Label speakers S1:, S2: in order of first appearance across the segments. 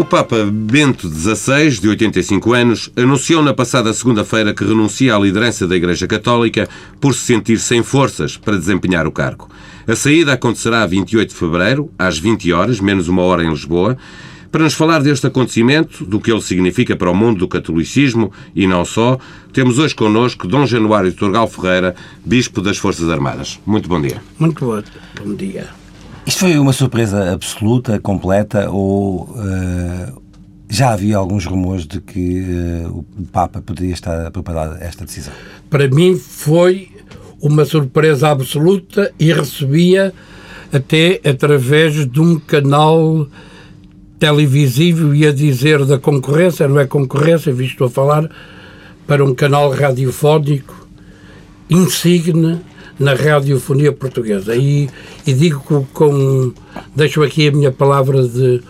S1: O Papa Bento XVI, de 85 anos, anunciou na passada segunda-feira que renuncia à liderança da Igreja Católica por se sentir sem forças para desempenhar o cargo. A saída acontecerá a 28 de fevereiro, às 20 horas, menos uma hora em Lisboa. Para nos falar deste acontecimento, do que ele significa para o mundo do catolicismo e não só, temos hoje connosco Dom Januário de Torgal Ferreira, Bispo das Forças Armadas. Muito bom dia.
S2: Muito bom, bom dia.
S3: Isto foi uma surpresa absoluta, completa, ou uh, já havia alguns rumores de que uh, o Papa poderia estar a preparar esta decisão?
S2: Para mim foi uma surpresa absoluta e recebia até através de um canal televisivo, ia dizer da concorrência, não é concorrência, visto a falar, para um canal radiofónico insigne na radiofonia portuguesa. E, e digo com. Deixo aqui a minha palavra de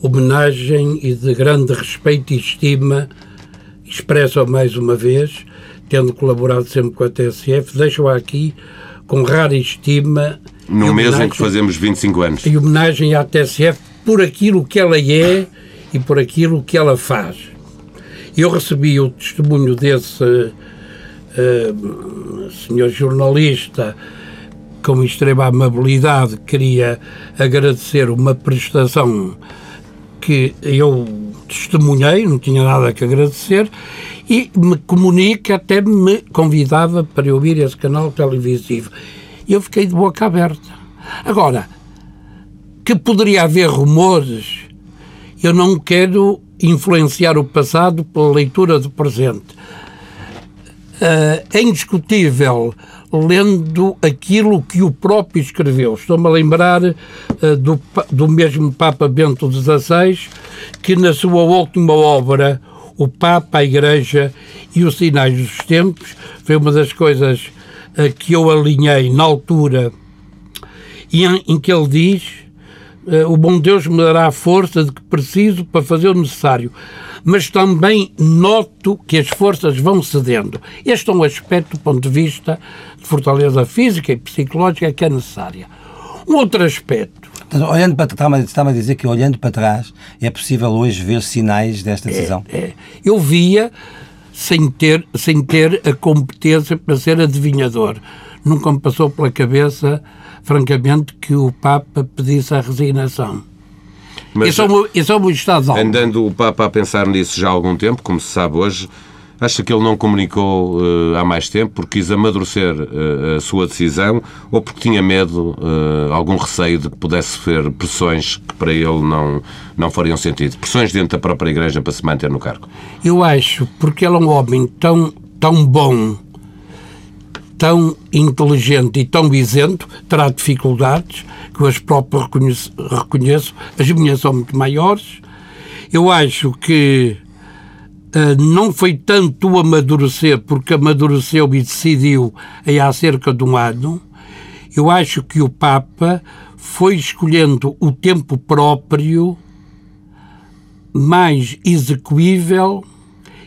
S2: homenagem e de grande respeito e estima, expresso mais uma vez, tendo colaborado sempre com a TSF, deixo-a aqui com rara estima.
S1: No mês em que fazemos 25 anos.
S2: E homenagem à TSF por aquilo que ela é e por aquilo que ela faz. Eu recebi o testemunho desse uh, senhor jornalista, com extrema amabilidade, queria agradecer uma prestação que eu testemunhei, não tinha nada que agradecer, e me comunica, até me convidava para eu ouvir esse canal televisivo. E eu fiquei de boca aberta. Agora, que poderia haver rumores, eu não quero influenciar o passado pela leitura do presente é indiscutível lendo aquilo que o próprio escreveu. Estou-me a lembrar uh, do, do mesmo Papa Bento XVI, que na sua última obra, O Papa, a Igreja e os Sinais dos Tempos, foi uma das coisas uh, que eu alinhei na altura, em, em que ele diz o bom Deus me dará a força de que preciso para fazer o necessário mas também noto que as forças vão cedendo. Este é um aspecto do ponto de vista de fortaleza física e psicológica que é necessária. Um outro aspecto.
S3: olhando para está-me a dizer que olhando para trás é possível hoje ver sinais desta é, decisão.
S2: É, é. Eu via sem ter, sem ter a competência para ser adivinhador. Nunca me passou pela cabeça, francamente, que o Papa pedisse a resignação. Mas, isso, é um, isso é um estado
S1: Andando o Papa a pensar nisso já há algum tempo, como se sabe hoje, acha que ele não comunicou uh, há mais tempo porque quis amadurecer uh, a sua decisão ou porque tinha medo, uh, algum receio de que pudesse ser pressões que para ele não, não fariam sentido? Pressões dentro da própria Igreja para se manter no cargo?
S2: Eu acho, porque ele é um homem tão, tão bom tão inteligente e tão isento, terá dificuldades, que eu as próprias reconheço, reconheço, as minhas são muito maiores. Eu acho que uh, não foi tanto o amadurecer, porque amadureceu e decidiu aí há cerca de um ano. Eu acho que o Papa foi escolhendo o tempo próprio mais execuível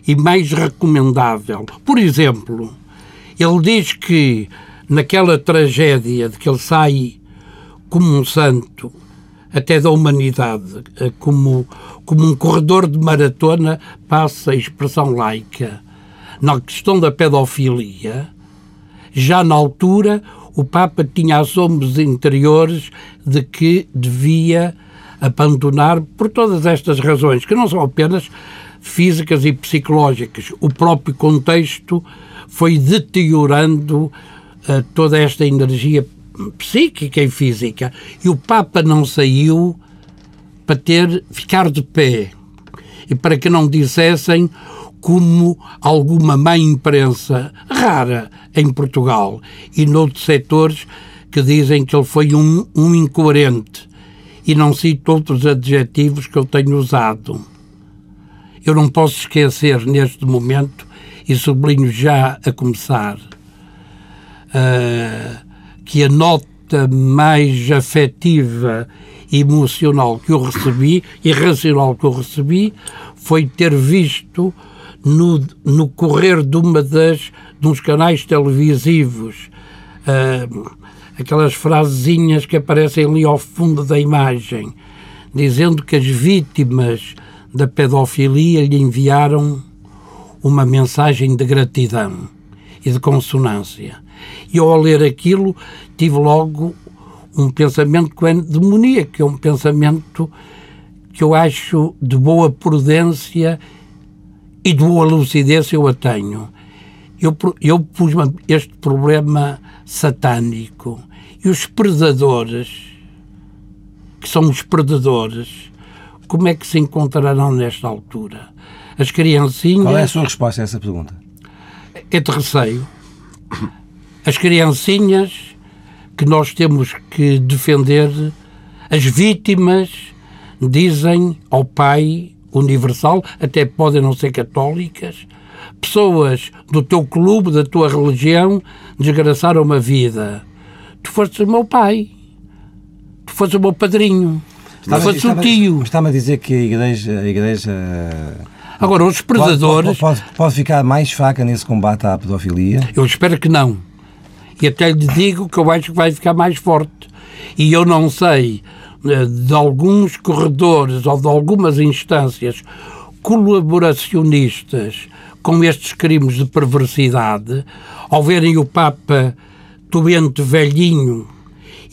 S2: e mais recomendável. Por exemplo, ele diz que naquela tragédia de que ele sai como um santo, até da humanidade, eh, como, como um corredor de maratona, passa a expressão laica. Na questão da pedofilia, já na altura, o Papa tinha assombros interiores de que devia abandonar, por todas estas razões, que não são apenas físicas e psicológicas, o próprio contexto foi deteriorando uh, toda esta energia psíquica e física. E o Papa não saiu para ter, ficar de pé. E para que não dissessem como alguma má imprensa rara em Portugal e noutros setores que dizem que ele foi um, um incoerente. E não cito outros adjetivos que eu tenho usado. Eu não posso esquecer neste momento e sublinho já a começar uh, que a nota mais afetiva emocional que eu recebi e racional que eu recebi foi ter visto no, no correr de uma das uns canais televisivos uh, aquelas frasezinhas que aparecem ali ao fundo da imagem dizendo que as vítimas da pedofilia lhe enviaram uma mensagem de gratidão e de consonância. E ao ler aquilo, tive logo um pensamento que é demoníaco, que é um pensamento que eu acho de boa prudência e de boa lucidez eu a tenho. Eu, eu pus este problema satânico e os predadores, que são os predadores, como é que se encontrarão nesta altura? As criancinhas.
S3: Qual é a sua resposta a essa pergunta?
S2: É de receio. As criancinhas que nós temos que defender, as vítimas dizem ao Pai Universal, até podem não ser católicas, pessoas do teu clube, da tua religião, desgraçaram uma vida. Tu foste o meu pai, tu foste o meu padrinho, tu foste o tio.
S3: Está-me a dizer que a Igreja. A igreja
S2: Agora, os predadores.
S3: Pode, pode, pode, ficar mais fraca nesse combate à pedofilia?
S2: Eu espero que não. E até lhe digo que eu acho que vai ficar mais forte. E eu não sei eh, de alguns corredores ou de algumas instâncias colaboracionistas com estes crimes de perversidade, ao verem o Papa doente, velhinho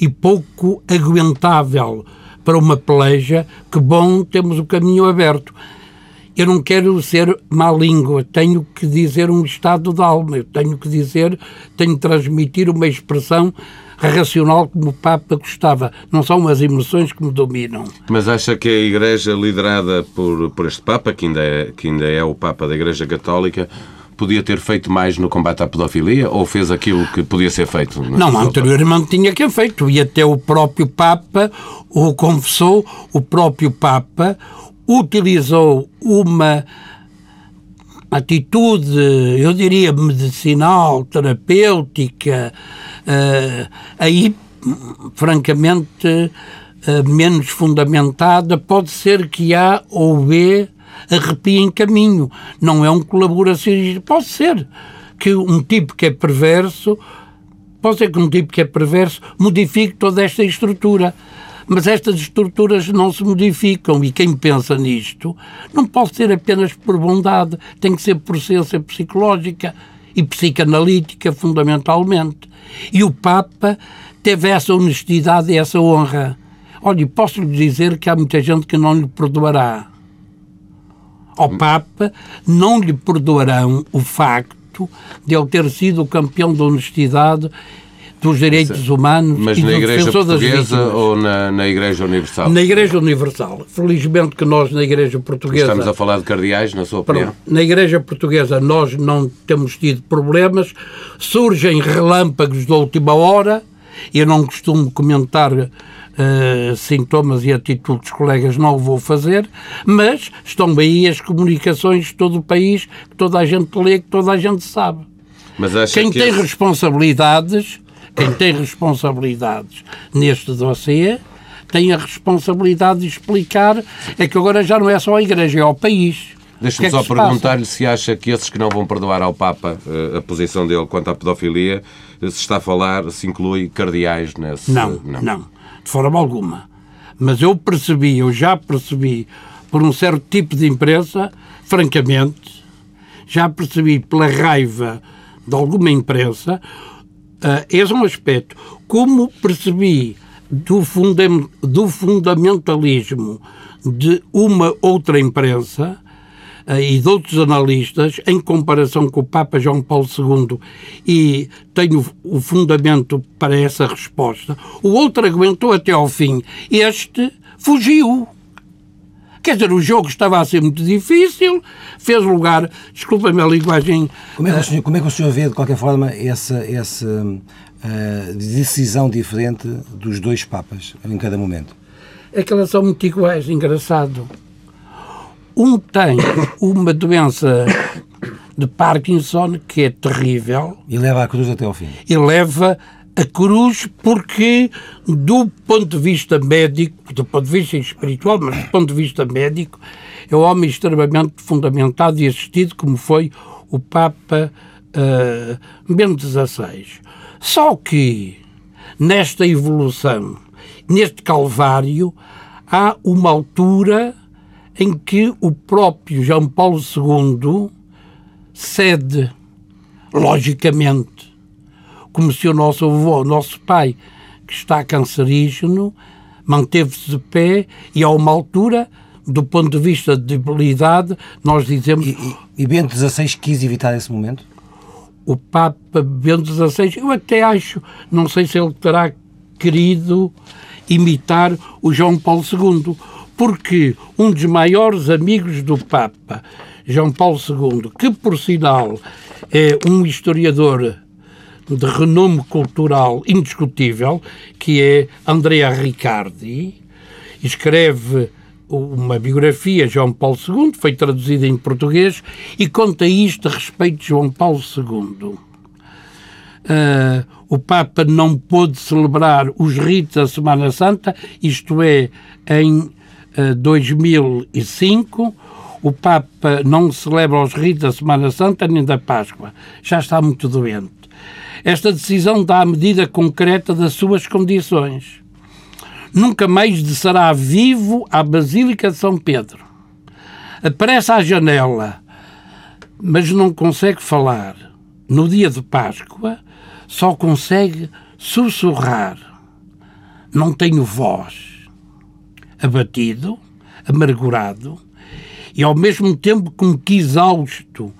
S2: e pouco aguentável para uma peleja, que bom, temos o caminho aberto. Eu não quero ser má língua, tenho que dizer um estado de alma, eu tenho que dizer, tenho que transmitir uma expressão racional como o Papa gostava. Não são as emoções que me dominam.
S1: Mas acha que a Igreja liderada por, por este Papa, que ainda, é, que ainda é o Papa da Igreja Católica, podia ter feito mais no combate à pedofilia ou fez aquilo que podia ser feito?
S2: Não, anteriormente tinha que ter feito e até o próprio Papa o confessou, o próprio Papa utilizou uma atitude, eu diria, medicinal, terapêutica, uh, aí, francamente, uh, menos fundamentada, pode ser que A ou B arrepie em caminho. Não é um colaboracionista. Pode ser que um tipo que é perverso, pode ser que um tipo que é perverso modifique toda esta estrutura. Mas estas estruturas não se modificam e quem pensa nisto não pode ser apenas por bondade, tem que ser por ciência psicológica e psicanalítica, fundamentalmente. E o Papa teve essa honestidade e essa honra. Olha, posso lhe dizer que há muita gente que não lhe perdoará. Ao Papa não lhe perdoarão o facto de ele ter sido o campeão da honestidade dos direitos humanos
S1: Mas
S2: e
S1: na Igreja
S2: Portuguesa
S1: ou na, na Igreja Universal?
S2: Na Igreja Universal. Felizmente que nós na Igreja Portuguesa...
S1: Estamos a falar de cardeais, na sua opinião?
S2: Na Igreja Portuguesa nós não temos tido problemas, surgem relâmpagos da última hora, eu não costumo comentar uh, sintomas e atitudes dos colegas, não o vou fazer, mas estão aí as comunicações de todo o país, que toda a gente lê, que toda a gente sabe. Quem
S1: que
S2: tem esse... responsabilidades quem tem responsabilidades neste dossiê tem a responsabilidade de explicar é que agora já não é só a Igreja, é o país.
S1: Deixa-me
S2: é
S1: só perguntar-lhe se acha que esses que não vão perdoar ao Papa eh, a posição dele quanto à pedofilia, se está a falar, se inclui cardeais nesse...
S2: Não, não, não, de forma alguma. Mas eu percebi, eu já percebi, por um certo tipo de imprensa, francamente, já percebi pela raiva de alguma imprensa, Uh, esse é um aspecto. Como percebi do, fundam, do fundamentalismo de uma outra imprensa uh, e de outros analistas, em comparação com o Papa João Paulo II, e tenho o fundamento para essa resposta, o outro aguentou até ao fim. Este fugiu. Quer dizer, o jogo estava a ser muito difícil, fez lugar, desculpa-me a linguagem...
S3: Como é, que o senhor, como é que o senhor vê, de qualquer forma, essa, essa uh, decisão diferente dos dois papas em cada momento?
S2: É que elas são muito iguais, engraçado. Um tem uma doença de Parkinson que é terrível.
S3: E leva a cruz até ao fim.
S2: E leva a cruz porque, do ponto de vista médico, do ponto de vista espiritual, mas do ponto de vista médico, é um homem extremamente fundamentado e assistido, como foi o Papa uh, Bento XVI. Só que, nesta evolução, neste calvário, há uma altura em que o próprio João Paulo II cede, logicamente, como se o nosso avô, o nosso pai, que está cancerígeno, manteve-se de pé e, a uma altura, do ponto de vista de debilidade, nós dizemos.
S3: E, e, e Bento XVI quis evitar esse momento?
S2: O Papa Bento XVI, eu até acho, não sei se ele terá querido imitar o João Paulo II, porque um dos maiores amigos do Papa, João Paulo II, que por sinal é um historiador de renome cultural indiscutível, que é Andrea Riccardi, escreve uma biografia de João Paulo II, foi traduzida em português, e conta isto a respeito de João Paulo II. Uh, ah, o Papa não pôde celebrar os ritos da Semana Santa, isto é, em uh, 2005. O Papa não celebra os ritos da Semana Santa nem da Páscoa. Já está muito doente. Esta decisão dá a medida concreta das suas condições. Nunca mais descerá vivo à Basílica de São Pedro. Aparece à janela, mas não consegue falar. No dia de Páscoa, só consegue sussurrar. Não tenho voz. Abatido, amargurado e ao mesmo tempo como que exausto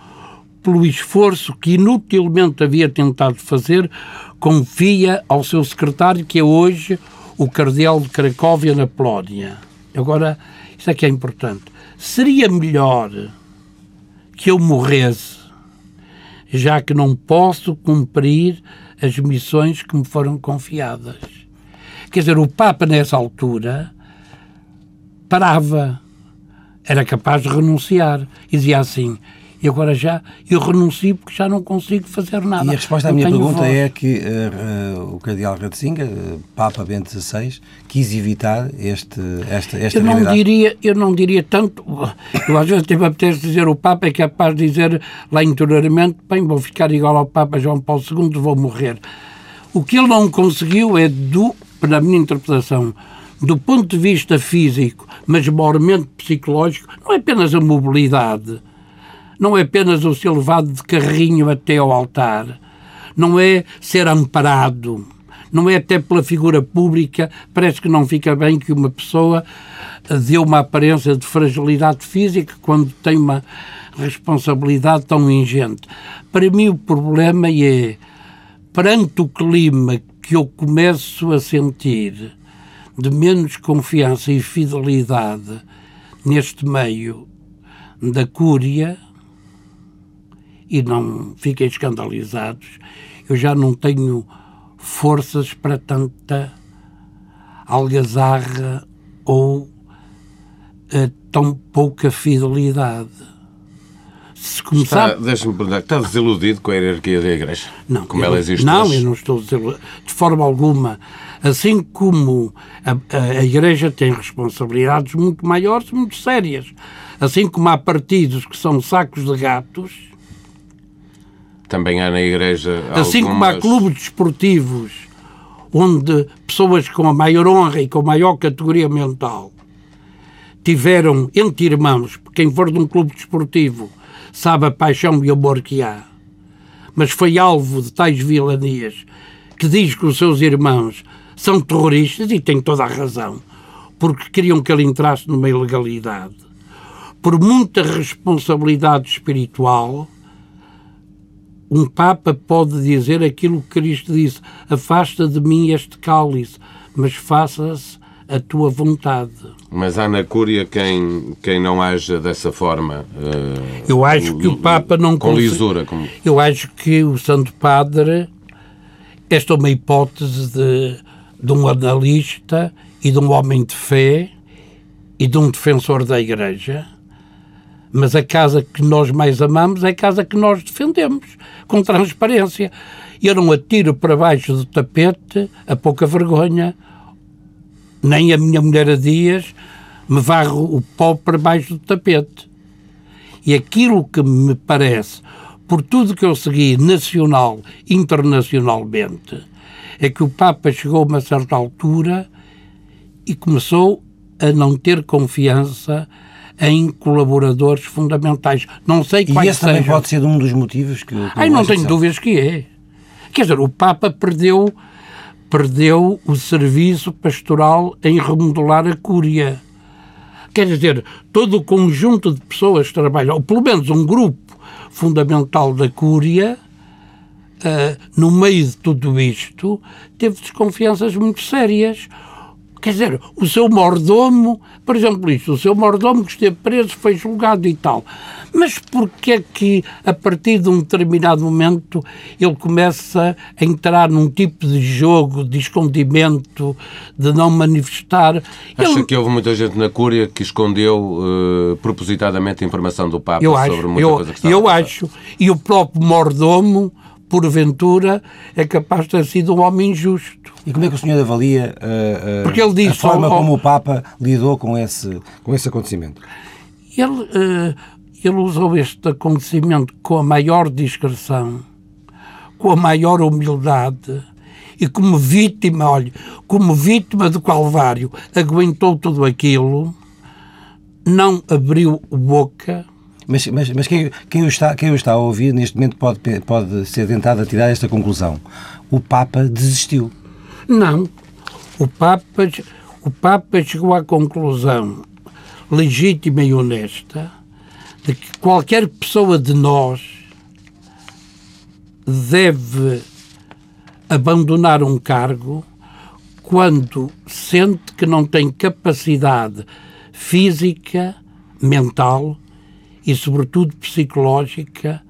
S2: pelo esforço que inutilmente havia tentado fazer, confia ao seu secretário, que é hoje o cardeal de Cracóvia, na Polónia. Agora, isto é que é importante. Seria melhor que eu morresse, já que não posso cumprir as missões que me foram confiadas. Quer dizer, o Papa, nessa altura, parava, era capaz de renunciar e dizia assim: e agora já eu renuncio porque já não consigo fazer nada.
S3: E a resposta à minha pergunta voz. é que uh, o cardeal Ratzinger, uh, Papa Bento XVI, quis evitar este, esta, esta
S2: eu não diria Eu não diria tanto, eu às vezes tive a dizer o Papa é capaz de dizer lá interiormente, bem, vou ficar igual ao Papa João Paulo II, vou morrer. O que ele não conseguiu é, do, na minha interpretação, do ponto de vista físico, mas maiormente psicológico, não é apenas a mobilidade, não é apenas o ser levado de carrinho até ao altar, não é ser amparado, não é até pela figura pública, parece que não fica bem que uma pessoa dê uma aparência de fragilidade física quando tem uma responsabilidade tão ingente. Para mim o problema é, perante o clima que eu começo a sentir de menos confiança e fidelidade neste meio da cúria, e não fiquem escandalizados, eu já não tenho forças para tanta algazarra ou uh, tão pouca fidelidade.
S1: Se começar... Deixa-me perguntar, está desiludido com a hierarquia da Igreja?
S2: Não.
S1: Como
S2: eu,
S1: ela existe
S2: Não,
S1: hoje?
S2: eu não estou desiludido, de forma alguma. Assim como a, a, a Igreja tem responsabilidades muito maiores, muito sérias. Assim como há partidos que são sacos de gatos,
S1: também há na Igreja.
S2: Assim como há clubes desportivos onde pessoas com a maior honra e com a maior categoria mental tiveram entre irmãos, quem for de um clube desportivo sabe a paixão e o amor que há, mas foi alvo de tais vilanias que diz que os seus irmãos são terroristas e tem toda a razão, porque queriam que ele entrasse numa ilegalidade. Por muita responsabilidade espiritual, um Papa pode dizer aquilo que Cristo disse: Afasta de mim este cálice, mas faça-se a tua vontade.
S1: Mas há na Cúria quem, quem não haja dessa forma. Uh,
S2: eu acho que o Papa não
S1: com lisura. Como...
S2: Eu acho que o Santo Padre, esta é uma hipótese de, de um analista e de um homem de fé e de um defensor da Igreja mas a casa que nós mais amamos é a casa que nós defendemos, com transparência. Eu não atiro para baixo do tapete a pouca vergonha, nem a minha mulher a dias me varro o pó para baixo do tapete. E aquilo que me parece, por tudo que eu segui nacional, internacionalmente, é que o Papa chegou a uma certa altura e começou a não ter confiança em colaboradores fundamentais. Não sei quais
S3: E esse também
S2: sejam.
S3: pode ser um dos motivos que... que
S2: Ai, não tenho dúvidas que é. Quer dizer, o Papa perdeu, perdeu o serviço pastoral em remodelar a Cúria. Quer dizer, todo o conjunto de pessoas que trabalham, ou pelo menos um grupo fundamental da Cúria, ah, no meio de tudo isto, teve desconfianças muito sérias. Quer dizer, o seu mordomo, por exemplo, isto, o seu mordomo que esteve preso foi julgado e tal. Mas porquê é que, a partir de um determinado momento, ele começa a entrar num tipo de jogo, de escondimento, de não manifestar?
S1: Acha
S2: Ele-
S1: que houve muita gente na Cúria que escondeu eh, propositadamente a informação do Papa
S2: eu
S1: sobre
S2: acho,
S1: muita
S2: eu,
S1: coisa que estava a
S2: eu acho. E o próprio mordomo, porventura, é capaz de ter sido um homem injusto.
S3: E como é que o senhor avalia uh, uh,
S2: Porque ele
S3: a
S2: disse
S3: forma
S2: ao- ao-
S3: como o Papa lidou com esse, com esse acontecimento?
S2: Ele, eh, ele usou este acontecimento com a maior discreção, com a maior humildade e como vítima, olha, como vítima do Calvário, aguentou tudo aquilo, não abriu boca.
S3: Mas, mas, mas quem, quem, o está, quem o está a ouvir neste momento pode, pode ser tentado a tirar esta conclusão. O Papa desistiu.
S2: Não. O Papa, o Papa chegou à conclusão legítima e honesta de que qualquer pessoa de nós deve abandonar um cargo quando sente que não tem capacidade física, mental e, sobretudo, psicológica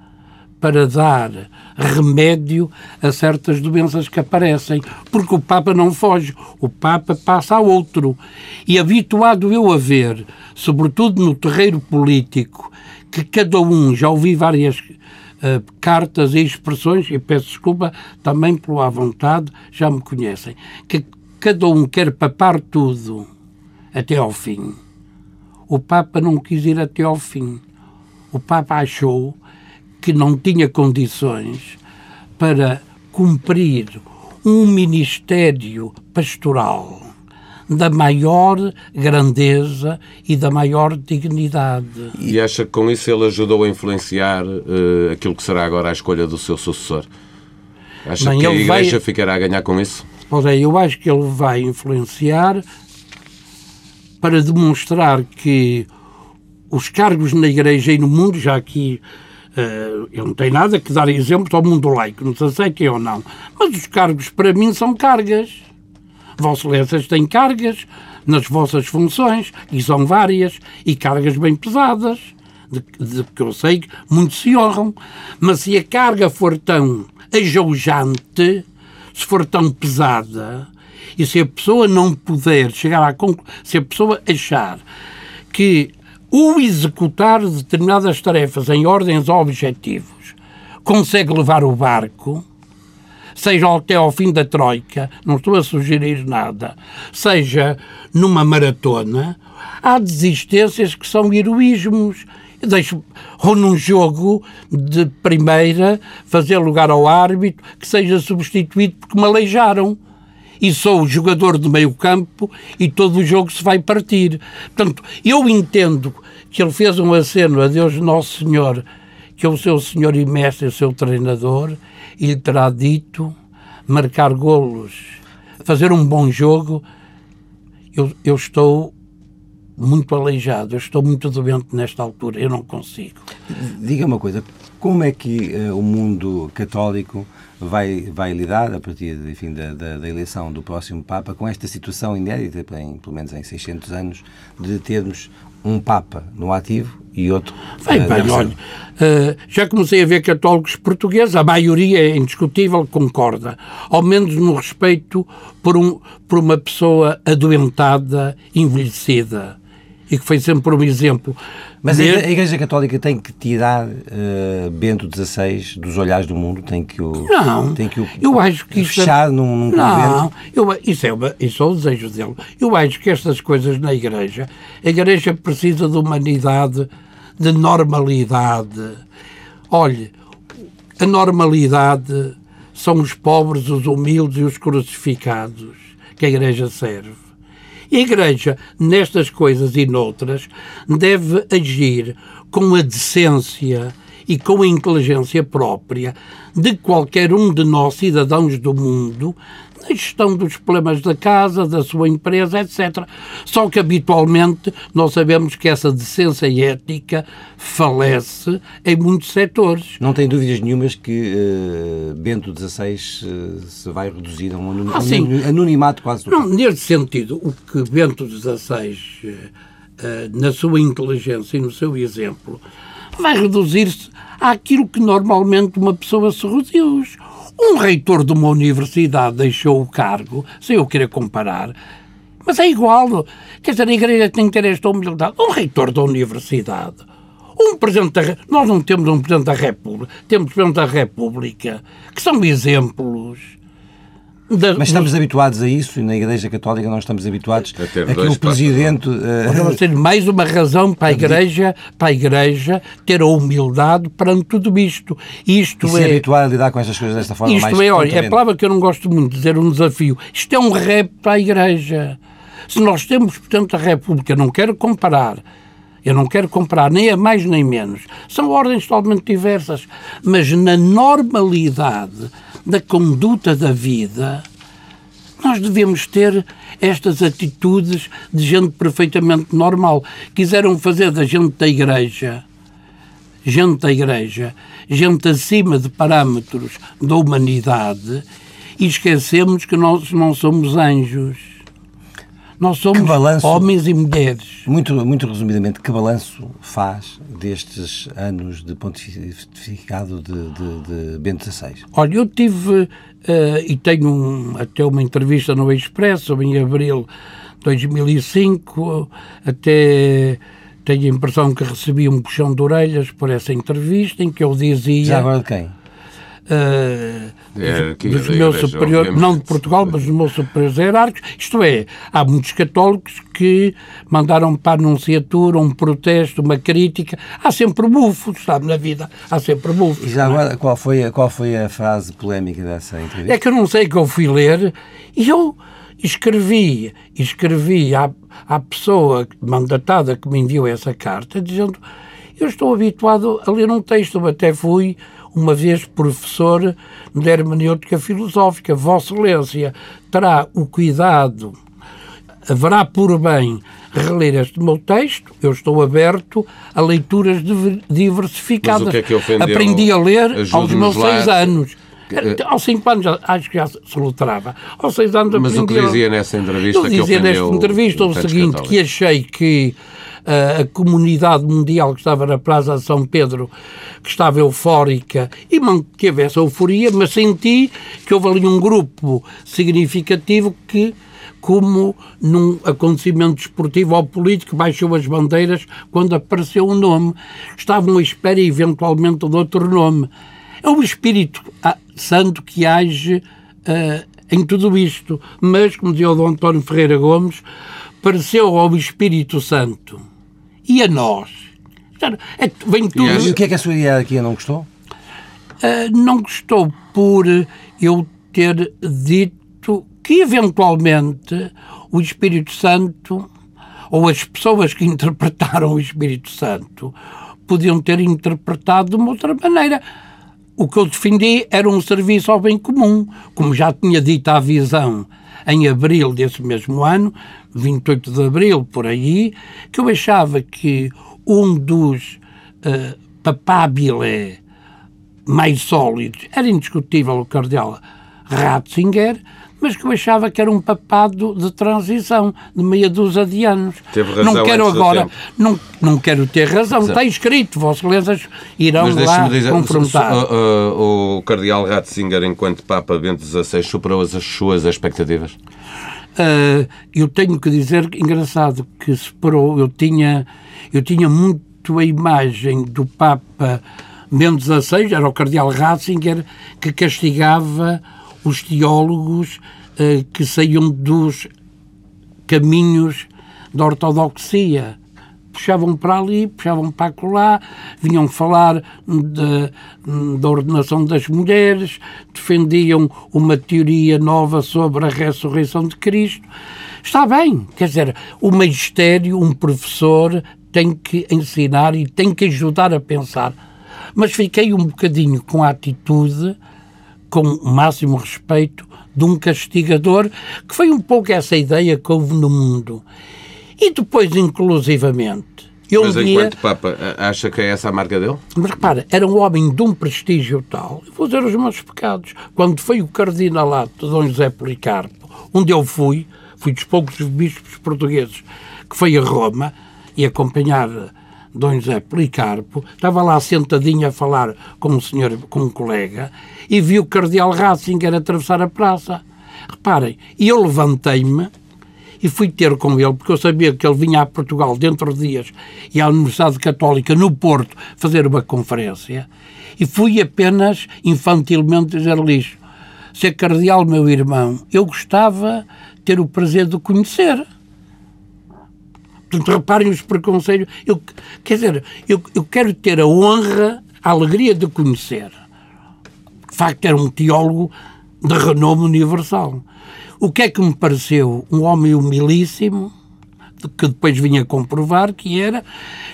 S2: para dar remédio a certas doenças que aparecem, porque o Papa não foge, o Papa passa a outro. E habituado eu a ver, sobretudo no terreiro político, que cada um, já ouvi várias eh, cartas e expressões, e peço desculpa também pela à vontade, já me conhecem, que cada um quer papar tudo até ao fim. O Papa não quis ir até ao fim. O Papa achou que não tinha condições para cumprir um ministério pastoral da maior grandeza e da maior dignidade.
S1: E acha que com isso ele ajudou a influenciar eh, aquilo que será agora a escolha do seu sucessor? Acha
S2: Bem,
S1: que a
S2: ele vai-
S1: Igreja ficará a ganhar com isso?
S2: Pois é, eu acho que ele vai influenciar para demonstrar que os cargos na Igreja e no mundo, já aqui eh, ele não tem nada que dar exemplo ao mundo laico, não sei se é que é ou não, mas os cargos para mim são cargas. Vossas Excelências têm cargas nas vossas funções, e são várias, e cargas bem pesadas, de, de que eu sei que muitos se honram. Mas se a carga for tão ajoujante, se for tão pesada, e se a pessoa não puder chegar à conclusão, se a pessoa achar que o executar determinadas tarefas em ordens objetivos consegue levar o barco, seja até ao fim da Troika, não estou a sugerir nada, seja numa maratona, há desistências que são heroísmos. Deixo, ou num jogo de primeira, fazer lugar ao árbitro que seja substituído porque me aleijaram. E sou o jogador de meio campo e todo o jogo se vai partir. Portanto, eu entendo que ele fez um aceno a Deus Nosso Senhor, que é o seu Senhor e Mestre, o seu treinador, e lhe terá dito marcar golos, fazer um bom jogo. Eu, eu estou muito aleijado, eu estou muito doente nesta altura, eu não consigo.
S3: Diga uma coisa, como é que eh, o mundo católico vai, vai lidar, a partir enfim, da, da, da eleição do próximo Papa, com esta situação inédita, em, pelo menos em 600 anos, de termos um Papa no ativo e outro
S2: Bem,
S3: na
S2: bem, olha, eh, já comecei a ver católicos portugueses, a maioria é indiscutível, concorda, ao menos no respeito por, um, por uma pessoa adoentada, envelhecida, e que foi sempre um exemplo.
S3: Mas Igre- a Igreja Católica tem que tirar eh, Bento XVI dos olhares do mundo, tem que o,
S2: Não,
S3: tem que o
S2: eu acho que isto é-
S3: fechar num, num
S2: Não, eu, isso, é uma- isso é o desejo dele. Eu acho que estas coisas na Igreja, a Igreja precisa de humanidade, de normalidade. Olhe, a normalidade são os pobres, os humildes e os crucificados que a Igreja serve. A Igreja, nestas coisas e noutras, deve agir com a decência e com a inteligência própria de qualquer um de nós, cidadãos do mundo, na gestão dos problemas da casa, da sua empresa, etc. Só que habitualmente nós sabemos que essa decência ética falece em muitos setores.
S3: Não tem dúvidas nenhumas que uh, Bento XVI uh, se vai reduzir a um, anonimato, ah, um anonimato quase.
S2: Não, nesse sentido, o que Bento XVI, uh, na sua inteligência e no seu exemplo, vai reduzir-se àquilo que normalmente uma pessoa se reduz um reitor de uma universidade deixou o cargo, sem eu querer comparar, mas é igual. Quer dizer, a Igreja tem que ter esta humildade. Um reitor da universidade, um Presidente da Nós não temos um Presidente da República, temos Presidente da República, que são exemplos
S3: da, Mas estamos habituados a isso e na Igreja Católica nós estamos habituados a, a que o Presidente...
S2: Uh... ter mais uma razão para a Igreja, para a Igreja ter a humildade perante tudo isto. Isto
S3: e
S2: é...
S3: se habituar a lidar com estas coisas desta forma
S2: isto
S3: mais
S2: é, olha, é a palavra que eu não gosto muito de dizer um desafio. Isto é um rap para a Igreja. Se nós temos, portanto, a República, não quero comparar, eu não quero comparar nem a mais nem menos. São ordens totalmente diversas. Mas na normalidade da conduta da vida, nós devemos ter estas atitudes de gente perfeitamente normal. Quiseram fazer da gente da igreja, gente da igreja, gente acima de parâmetros da humanidade e esquecemos que nós não somos anjos. Nós somos balanço, homens e mulheres.
S3: Muito, muito resumidamente, que balanço faz destes anos de pontificado de, de, de Bento XVI?
S2: Olha, eu tive, uh, e tenho um, até uma entrevista no Expresso, em abril de 2005, até tenho a impressão que recebi um puxão de orelhas por essa entrevista, em que eu dizia...
S3: Já agora de quem?
S2: Uh, é, dos, meus superiores, não de Portugal, mas dos meus superiores hierárquicos. Isto é, há muitos católicos que mandaram para a anunciatura um protesto, uma crítica. Há sempre bufos, sabe, na vida. Há sempre bufos.
S3: E já é? agora, qual foi, a, qual foi a frase polémica dessa entrevista?
S2: É que eu não sei que eu fui ler e eu escrevi, escrevi à, à pessoa mandatada que me enviou essa carta, dizendo eu estou habituado a ler um texto, até fui uma vez professor de hermenêutica filosófica. Vossa Excelência terá o cuidado, haverá por bem reler este meu texto, eu estou aberto a leituras diversificadas. Mas o
S1: que é que ofendeu?
S2: Aprendi a ler aos meus lá. seis anos. Aos cinco anos acho que já se lutrava. Aos seis anos
S1: Mas o que dizia nessa entrevista
S2: eu dizia nesta entrevista o seguinte, católico. que achei que a, comunidade mundial que estava na Praça de São Pedro, que estava eufórica, e manteve essa euforia, mas senti que houve ali um grupo significativo que como num acontecimento desportivo ou político, baixou as bandeiras quando apareceu um nome. Estavam à espera, eventualmente, de outro nome. É o Espírito ah, Santo que age uh, em tudo isto. Mas, como dizia o Dom António Ferreira Gomes, pareceu ao Espírito Santo e a nós.
S3: É, vem tudo... E o que é que a sua hierarquia não gostou?
S2: Uh, não gostou por eu ter dito que, eventualmente, o Espírito Santo ou as pessoas que interpretaram o Espírito Santo podiam ter interpretado de uma outra maneira. O que eu defendi era um serviço ao bem comum, como já tinha dito à visão em abril desse mesmo ano, 28 de abril, por aí, que eu achava que um dos uh, mais sólidos era indiscutível o cardeal Ratzinger, mas que eu achava que era um papado de transição, de meia dúzia de anos.
S1: Teve razão
S2: não quero agora, não, não quero ter razão, Exato. está escrito, Vossas Excelências irão lá dizer, confrontar.
S1: O, o, o cardeal Ratzinger, enquanto Papa Bento XVI, superou as suas expectativas?
S2: Uh, eu tenho que dizer, engraçado, que superou, eu tinha, eu tinha muito a imagem do Papa Bento XVI, era o cardeal Ratzinger, que castigava os teólogos uh, que saíam dos caminhos da ortodoxia. Puxavam para ali, puxavam para lá, vinham falar da ordenação das mulheres, defendiam uma teoria nova sobre a ressurreição de Cristo Está bem, quer dizer, o magistério, um professor, tem que ensinar e tem que ajudar a pensar. Mas fiquei um bocadinho com a atitude, com o máximo respeito, de um castigador, que foi um pouco essa ideia que houve no mundo. E depois, inclusivamente,
S1: eu Mas enquanto Papa, acha que é essa a marca dele?
S2: Mas repara, era um homem de um prestígio tal. vou dizer os meus pecados. Quando foi o cardinalato de Dom José Policarpo, onde eu fui, fui dos poucos bispos portugueses que foi a Roma e acompanhar Dom José Policarpo, estava lá sentadinho a falar com um senhor, com um colega, e viu o cardeal Ratzinger atravessar a praça. Reparem, e eu levantei-me e fui ter com ele, porque eu sabia que ele vinha a Portugal dentro de dias e à Universidade Católica, no Porto, fazer uma conferência. E fui apenas infantilmente dizer-lhe. Ser cardeal, meu irmão, eu gostava ter o prazer de conhecer. Portanto, reparem os preconceitos. Eu, quer dizer, eu, eu quero ter a honra, a alegria de conhecer. De facto, era um teólogo de renome universal. O que é que me pareceu? Um homem humilíssimo, que depois vinha comprovar que era,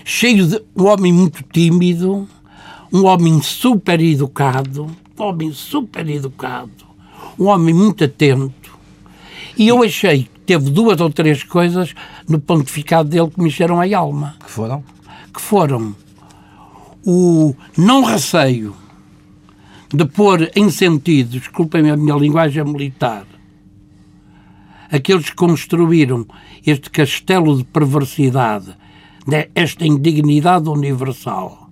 S2: cheio de. um homem muito tímido, um homem super educado, um homem super educado, um homem muito atento. E eu achei que teve duas ou três coisas no pontificado dele que me encheram a alma.
S3: Que foram?
S2: Que foram o não receio de pôr em sentido, desculpem a minha linguagem militar, aqueles que construíram este castelo de perversidade, esta indignidade universal,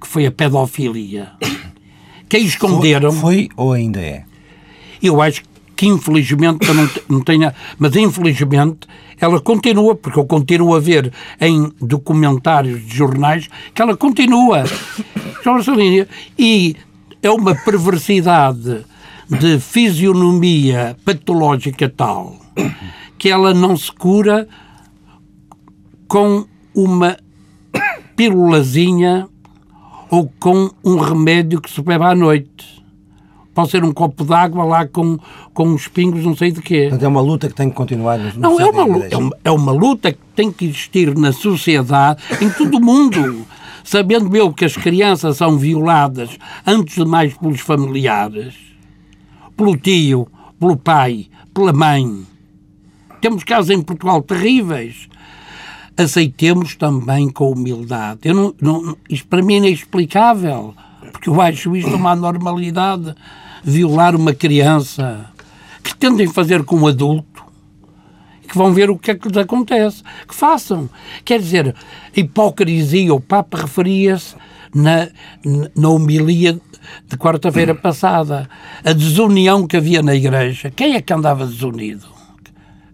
S2: que foi a pedofilia, que a esconderam.
S3: Foi, foi ou ainda é?
S2: Eu acho que infelizmente não, não tenha, mas infelizmente ela continua, porque eu continuo a ver em documentários de jornais que ela continua. E é uma perversidade de fisionomia patológica tal que ela não se cura com uma pílulazinha ou com um remédio que se bebe à noite. Pode ser um copo d'água lá com, com uns pingos, não sei de quê.
S3: Portanto, é uma luta que tem que continuar. No
S2: não, é uma, é, uma, é uma luta que tem que existir na sociedade, em todo o mundo. Sabendo eu que as crianças são violadas, antes de mais pelos familiares, pelo tio, pelo pai, pela mãe. Temos casos em Portugal terríveis. Aceitemos também com humildade. Eu não, não, isto para mim é inexplicável, porque eu acho isto uma anormalidade. Violar uma criança que tentem fazer com um adulto que vão ver o que é que lhes acontece. Que façam. Quer dizer, hipocrisia, o Papa referia-se na, na homilia de quarta-feira passada. A desunião que havia na Igreja. Quem é que andava desunido?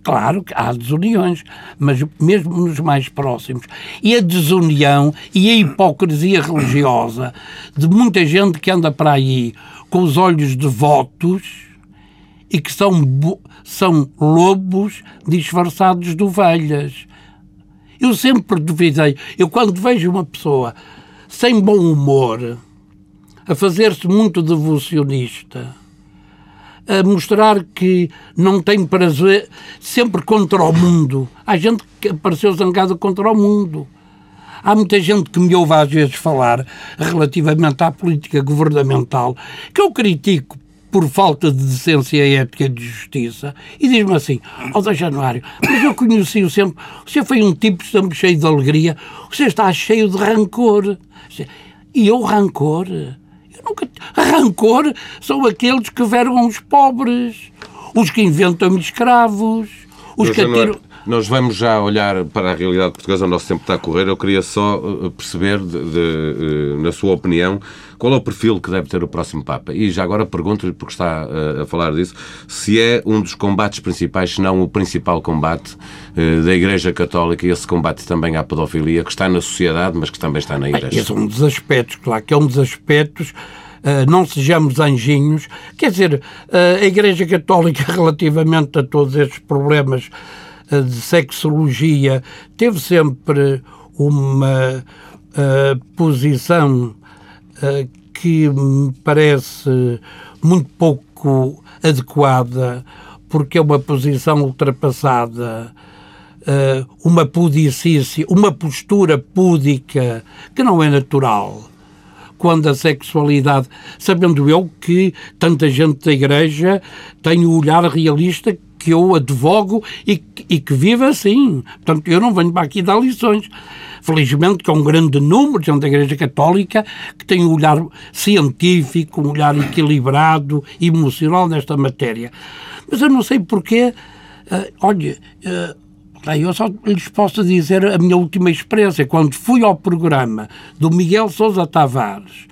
S2: Claro que há desuniões, mas mesmo nos mais próximos. E a desunião e a hipocrisia religiosa de muita gente que anda para aí com os olhos devotos e que são, são lobos disfarçados de ovelhas. Eu sempre duvidei. Eu, quando vejo uma pessoa sem bom humor, a fazer-se muito devocionista, a mostrar que não tem prazer sempre contra o mundo. Há gente que apareceu zangada contra o mundo. Há muita gente que me ouve às vezes falar relativamente à política governamental que eu critico por falta de decência ética e de justiça e diz-me assim, ó oh, Januário, mas eu conheci-o sempre, você foi um tipo sempre cheio de alegria, você está cheio de rancor. E eu rancor? Nunca... Rancor são aqueles que vergam os pobres, os que inventam escravos, os que atiram...
S1: Nós vamos já olhar para a realidade portuguesa, o nosso tempo está a correr. Eu queria só eh, perceber, de, de, eh, na sua opinião, qual é o perfil que deve ter o próximo Papa. E já agora pergunto-lhe, porque está a, eh, a falar disso, se é um dos combates principais, se não o principal combate da Igreja Católica, e esse combate também à pedofilia, que está na sociedade, mas que também está na Igreja.
S2: Bem, esse é um dos aspectos, claro, que é um dos aspectos Uh, não sejamos anjinhos. Quer dizer, uh, a Igreja Católica, relativamente a todos estes problemas de sexologia teve sempre uma uh, posição uh, que me parece muito pouco adequada, porque é uma posição ultrapassada, uh, uma pudicícia, uma postura púdica que não é natural. Quando a sexualidade, sabendo eu que tanta gente da Igreja tem o olhar realista que eu advogo e, e que vive assim. Portanto, eu não venho para aqui dar lições. Felizmente que há um grande número de gente da Igreja Católica que tem um olhar científico, um olhar equilibrado, emocional nesta matéria. Mas eu não sei porquê. Uh, olha, uh, eu só lhes posso dizer a minha última experiência. Quando fui ao programa do Miguel Sousa Tavares,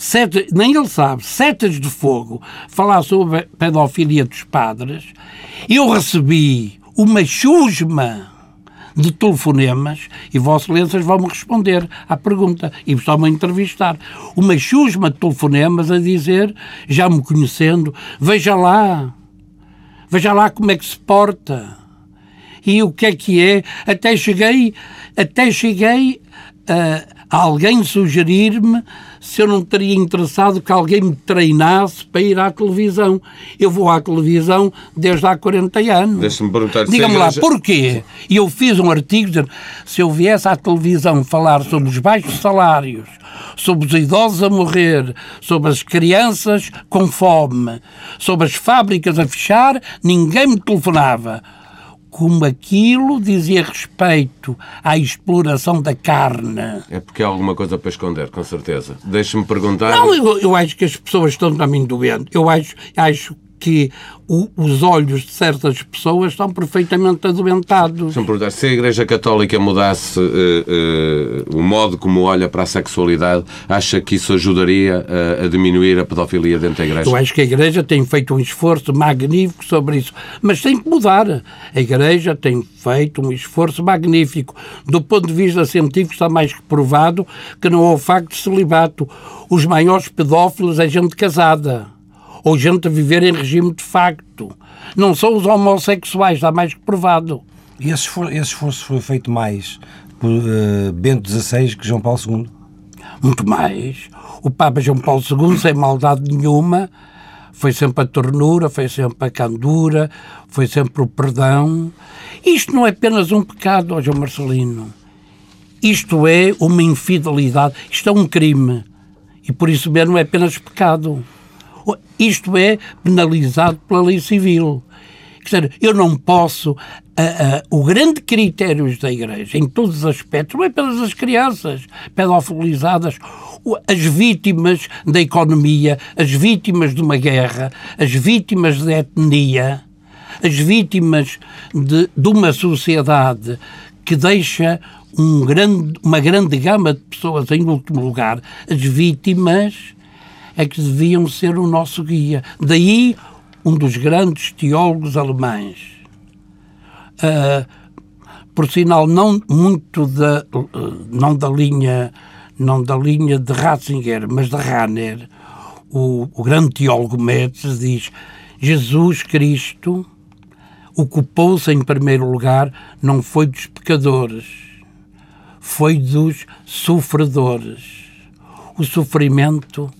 S2: sete, nem ele sabe, setas de fogo, falar sobre a pedofilia dos padres, eu recebi uma chusma de telefonemas e Vossas Excelências vão-me responder à pergunta e estão-me a entrevistar. Uma chusma de telefonemas a dizer, já me conhecendo, veja lá, veja lá como é que se porta. E o que é que é? Até cheguei, até cheguei a alguém sugerir-me se eu não teria interessado que alguém me treinasse para ir à televisão. Eu vou à televisão desde há 40 anos.
S1: Deixa-me perguntar
S2: Diga-me lá, porquê? E eu fiz um artigo dizendo se eu viesse à televisão falar sobre os baixos salários, sobre os idosos a morrer, sobre as crianças com fome, sobre as fábricas a fechar, ninguém me telefonava como aquilo dizia respeito à exploração da carne.
S1: É porque há alguma coisa para esconder, com certeza. Deixe-me perguntar.
S2: Não, eu, eu, acho que as pessoas estão também doentes. Eu acho, acho que o, os olhos de certas pessoas estão perfeitamente adoentados.
S1: Perguntar, se a Igreja Católica mudasse uh, uh, o modo como olha para a sexualidade, acha que isso ajudaria a, a, diminuir a pedofilia dentro da Igreja?
S2: Eu acho que a Igreja tem feito um esforço magnífico sobre isso, mas tem que mudar. A Igreja tem feito um esforço magnífico. Do ponto de vista científico está mais que provado que não há o facto de celibato. Os maiores pedófilos é gente casada ou gente a viver em regime de facto. Não são os homossexuais, está mais que provado.
S3: E esse esforço, esse esforço foi feito mais por uh, Bento XVI que João Paulo II?
S2: Muito mais. O Papa João Paulo II, sem maldade nenhuma, foi sempre a ternura, foi sempre a candura, foi sempre o perdão. Isto não é apenas um pecado, ó João Marcelino. Isto é uma infidelidade, isto é um crime. E por isso mesmo é apenas pecado. Isto é penalizado pela lei civil. Quer dizer, eu não posso. O grande critério da Igreja, em todos os aspectos, não é apenas as crianças pedofilizadas, as vítimas da economia, as vítimas de uma guerra, as vítimas da etnia, as vítimas de, de uma sociedade que deixa um grande, uma grande gama de pessoas em último lugar, as vítimas é que deviam ser o nosso guia. Daí um dos grandes teólogos alemães, uh, por sinal não muito da, uh, não da linha não da linha de Ratzinger, mas de Rahner, o, o grande teólogo Metz diz Jesus Cristo ocupou-se em primeiro lugar não foi dos pecadores, foi dos sofredores. O sofrimento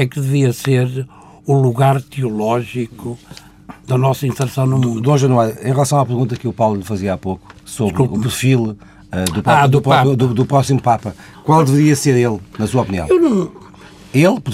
S2: é que devia ser o lugar teológico da nossa inserção no mundo.
S3: Dom Januário, em relação à pergunta que o Paulo lhe fazia há pouco sobre Desculpe. o perfil uh, do, Papa, ah, do, do, Papa. do, do, próximo Papa, qual deveria ser ele, na sua opinião?
S2: Eu não...
S3: Ele,